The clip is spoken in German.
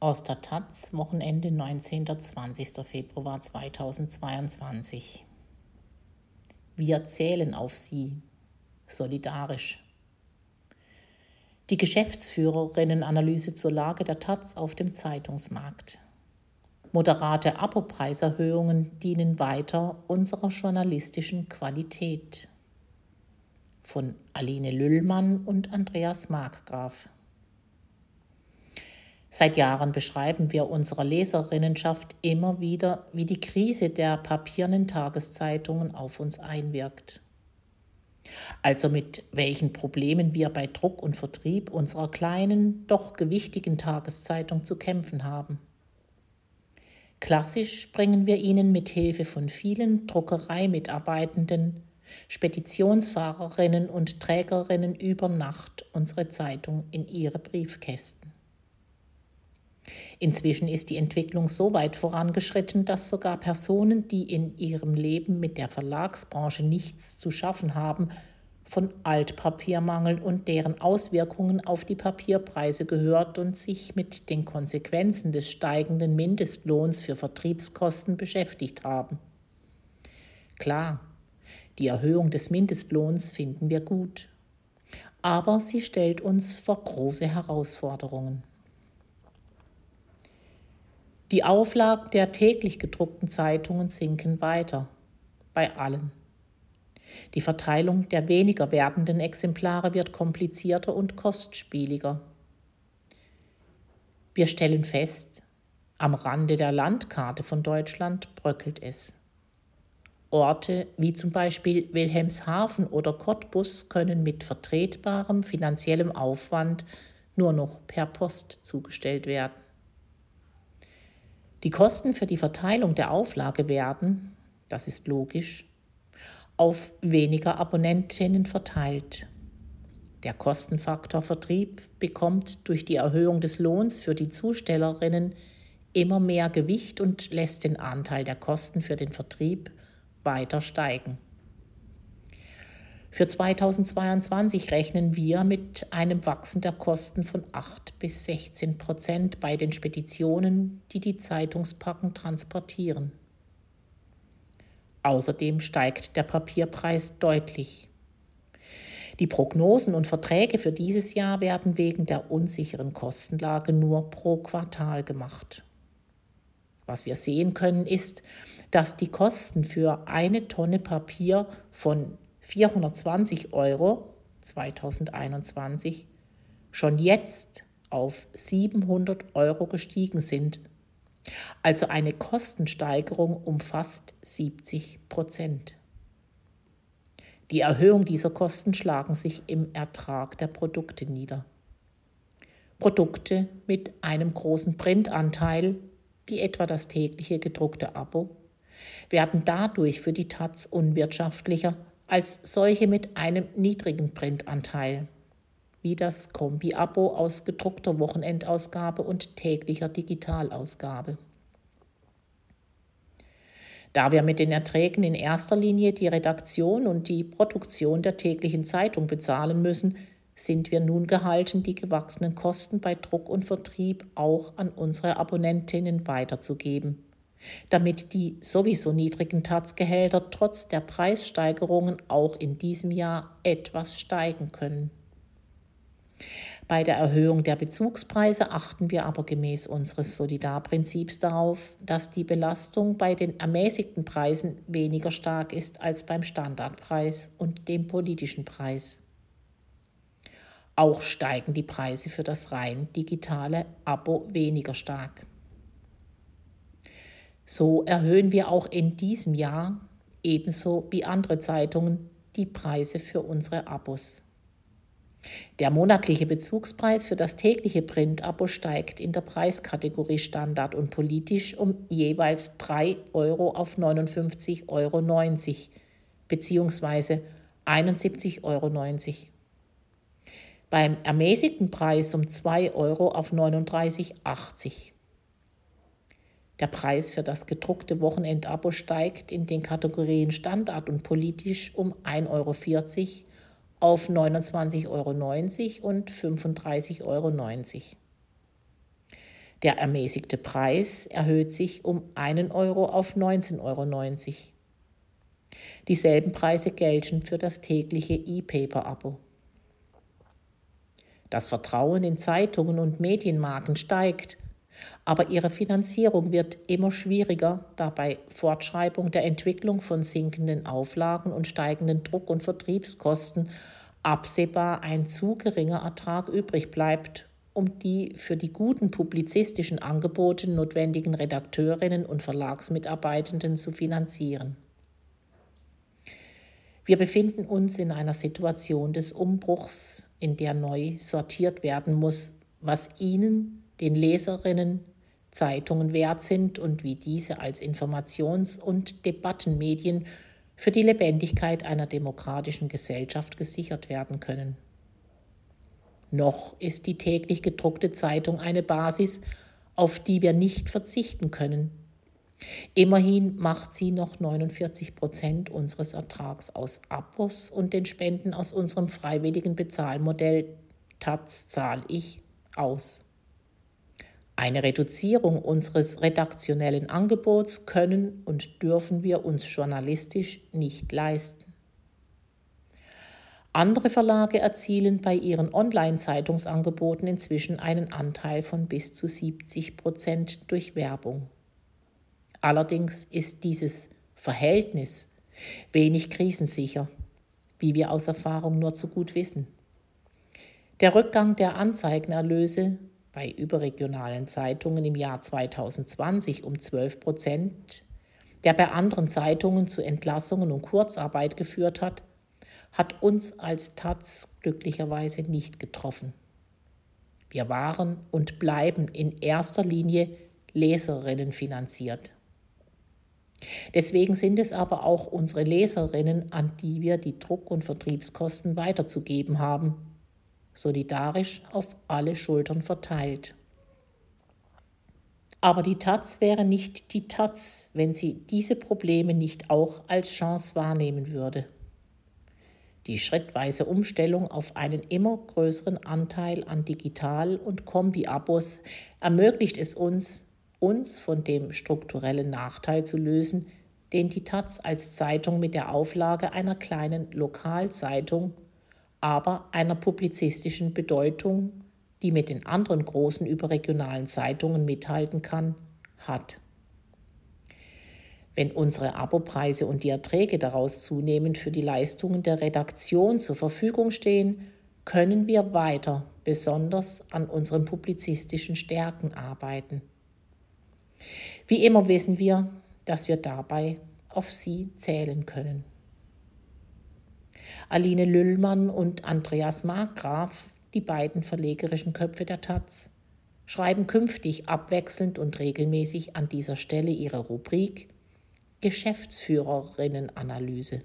Aus der Taz, Wochenende 19. 20. Februar 2022. Wir zählen auf Sie, solidarisch. Die Geschäftsführerinnenanalyse zur Lage der Taz auf dem Zeitungsmarkt. Moderate Abopreiserhöhungen dienen weiter unserer journalistischen Qualität. Von Aline Lüllmann und Andreas Markgraf. Seit Jahren beschreiben wir unserer Leserinnenschaft immer wieder, wie die Krise der papiernen Tageszeitungen auf uns einwirkt. Also mit welchen Problemen wir bei Druck und Vertrieb unserer kleinen, doch gewichtigen Tageszeitung zu kämpfen haben. Klassisch bringen wir Ihnen mit Hilfe von vielen Druckereimitarbeitenden, Speditionsfahrerinnen und Trägerinnen über Nacht unsere Zeitung in Ihre Briefkästen. Inzwischen ist die Entwicklung so weit vorangeschritten, dass sogar Personen, die in ihrem Leben mit der Verlagsbranche nichts zu schaffen haben, von Altpapiermangel und deren Auswirkungen auf die Papierpreise gehört und sich mit den Konsequenzen des steigenden Mindestlohns für Vertriebskosten beschäftigt haben. Klar, die Erhöhung des Mindestlohns finden wir gut, aber sie stellt uns vor große Herausforderungen. Die Auflagen der täglich gedruckten Zeitungen sinken weiter, bei allen. Die Verteilung der weniger werdenden Exemplare wird komplizierter und kostspieliger. Wir stellen fest, am Rande der Landkarte von Deutschland bröckelt es. Orte wie zum Beispiel Wilhelmshaven oder Cottbus können mit vertretbarem finanziellem Aufwand nur noch per Post zugestellt werden. Die Kosten für die Verteilung der Auflage werden, das ist logisch, auf weniger Abonnentinnen verteilt. Der Kostenfaktor Vertrieb bekommt durch die Erhöhung des Lohns für die Zustellerinnen immer mehr Gewicht und lässt den Anteil der Kosten für den Vertrieb weiter steigen. Für 2022 rechnen wir mit einem Wachsen der Kosten von 8 bis 16 Prozent bei den Speditionen, die die Zeitungspacken transportieren. Außerdem steigt der Papierpreis deutlich. Die Prognosen und Verträge für dieses Jahr werden wegen der unsicheren Kostenlage nur pro Quartal gemacht. Was wir sehen können, ist, dass die Kosten für eine Tonne Papier von 420 Euro 2021 schon jetzt auf 700 Euro gestiegen sind, also eine Kostensteigerung um fast 70 Prozent. Die Erhöhung dieser Kosten schlagen sich im Ertrag der Produkte nieder. Produkte mit einem großen Printanteil, wie etwa das tägliche gedruckte Abo, werden dadurch für die Taz unwirtschaftlicher als solche mit einem niedrigen Printanteil, wie das Kombi-Abo aus gedruckter Wochenendausgabe und täglicher Digitalausgabe. Da wir mit den Erträgen in erster Linie die Redaktion und die Produktion der täglichen Zeitung bezahlen müssen, sind wir nun gehalten, die gewachsenen Kosten bei Druck und Vertrieb auch an unsere Abonnentinnen weiterzugeben damit die sowieso niedrigen Tatsgehälter trotz der Preissteigerungen auch in diesem Jahr etwas steigen können. Bei der Erhöhung der Bezugspreise achten wir aber gemäß unseres Solidarprinzips darauf, dass die Belastung bei den ermäßigten Preisen weniger stark ist als beim Standardpreis und dem politischen Preis. Auch steigen die Preise für das rein digitale Abo weniger stark. So erhöhen wir auch in diesem Jahr, ebenso wie andere Zeitungen, die Preise für unsere Abos. Der monatliche Bezugspreis für das tägliche Print-Abo steigt in der Preiskategorie Standard und politisch um jeweils 3 Euro auf 59,90 Euro bzw. 71,90 Euro. Beim ermäßigten Preis um 2 Euro auf 39,80 Euro. Der Preis für das gedruckte Wochenendabo steigt in den Kategorien Standard und politisch um 1,40 Euro auf 29,90 Euro und 35,90 Euro. Der ermäßigte Preis erhöht sich um einen Euro auf 19,90 Euro. Dieselben Preise gelten für das tägliche E-Paper-Abo. Das Vertrauen in Zeitungen und Medienmarken steigt, aber ihre Finanzierung wird immer schwieriger, da bei Fortschreibung der Entwicklung von sinkenden Auflagen und steigenden Druck- und Vertriebskosten absehbar ein zu geringer Ertrag übrig bleibt, um die für die guten publizistischen Angebote notwendigen Redakteurinnen und Verlagsmitarbeitenden zu finanzieren. Wir befinden uns in einer Situation des Umbruchs, in der neu sortiert werden muss, was Ihnen, den Leserinnen, Zeitungen wert sind und wie diese als Informations- und Debattenmedien für die Lebendigkeit einer demokratischen Gesellschaft gesichert werden können. Noch ist die täglich gedruckte Zeitung eine Basis, auf die wir nicht verzichten können, Immerhin macht sie noch 49 Prozent unseres Ertrags aus Abos und den Spenden aus unserem freiwilligen Bezahlmodell TAZ zahle ich aus. Eine Reduzierung unseres redaktionellen Angebots können und dürfen wir uns journalistisch nicht leisten. Andere Verlage erzielen bei ihren Online-Zeitungsangeboten inzwischen einen Anteil von bis zu 70 Prozent durch Werbung. Allerdings ist dieses Verhältnis wenig krisensicher, wie wir aus Erfahrung nur zu gut wissen. Der Rückgang der Anzeigenerlöse bei überregionalen Zeitungen im Jahr 2020 um 12 Prozent, der bei anderen Zeitungen zu Entlassungen und Kurzarbeit geführt hat, hat uns als Taz glücklicherweise nicht getroffen. Wir waren und bleiben in erster Linie Leserinnen finanziert. Deswegen sind es aber auch unsere Leserinnen, an die wir die Druck- und Vertriebskosten weiterzugeben haben, solidarisch auf alle Schultern verteilt. Aber die Taz wäre nicht die Taz, wenn sie diese Probleme nicht auch als Chance wahrnehmen würde. Die schrittweise Umstellung auf einen immer größeren Anteil an Digital- und Kombi-Abos ermöglicht es uns, uns von dem strukturellen Nachteil zu lösen, den die Taz als Zeitung mit der Auflage einer kleinen Lokalzeitung, aber einer publizistischen Bedeutung, die mit den anderen großen überregionalen Zeitungen mithalten kann, hat. Wenn unsere Abopreise und die Erträge daraus zunehmend für die Leistungen der Redaktion zur Verfügung stehen, können wir weiter besonders an unseren publizistischen Stärken arbeiten. Wie immer wissen wir, dass wir dabei auf sie zählen können. Aline Lüllmann und Andreas Markgraf, die beiden verlegerischen Köpfe der Taz, schreiben künftig abwechselnd und regelmäßig an dieser Stelle ihre Rubrik Geschäftsführerinnenanalyse.